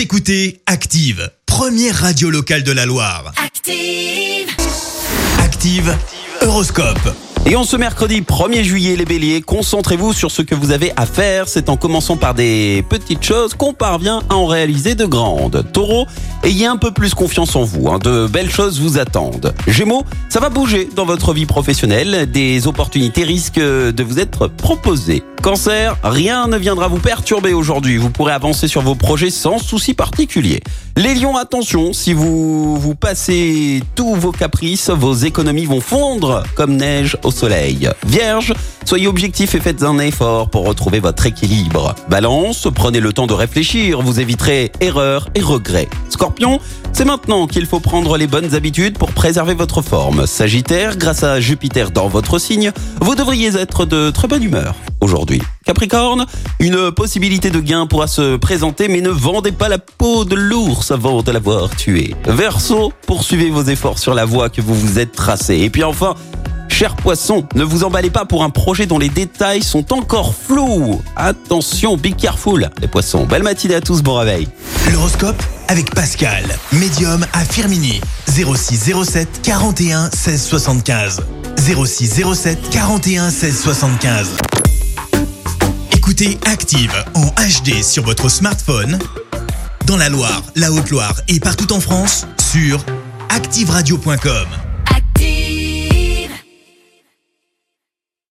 Vous écoutez Active, première radio locale de la Loire. Active. Active, Horoscope. Et en ce mercredi 1er juillet, les béliers, concentrez-vous sur ce que vous avez à faire. C'est en commençant par des petites choses qu'on parvient à en réaliser de grandes. Taureau, ayez un peu plus confiance en vous. hein. De belles choses vous attendent. Gémeaux, ça va bouger dans votre vie professionnelle. Des opportunités risquent de vous être proposées. Cancer, rien ne viendra vous perturber aujourd'hui. Vous pourrez avancer sur vos projets sans souci particulier. Les lions, attention, si vous vous passez tous vos caprices, vos économies vont fondre comme neige au soleil. Vierge, soyez objectif et faites un effort pour retrouver votre équilibre. Balance, prenez le temps de réfléchir, vous éviterez erreurs et regrets. Scorpion, c'est maintenant qu'il faut prendre les bonnes habitudes pour préserver votre forme. Sagittaire, grâce à Jupiter dans votre signe, vous devriez être de très bonne humeur aujourd'hui. Capricorne, une possibilité de gain pourra se présenter, mais ne vendez pas la peau de l'ours avant de l'avoir tué. Verseau, poursuivez vos efforts sur la voie que vous vous êtes tracée. Et puis enfin, Cher poisson, ne vous emballez pas pour un projet dont les détails sont encore flous. Attention, be careful, les poissons. Belle matinée à tous, bon réveil. L'horoscope avec Pascal, médium à Firmini. 06 07 41 16 75. 06 07 41 16 75. Écoutez Active en HD sur votre smartphone, dans la Loire, la Haute-Loire et partout en France, sur activeradio.com.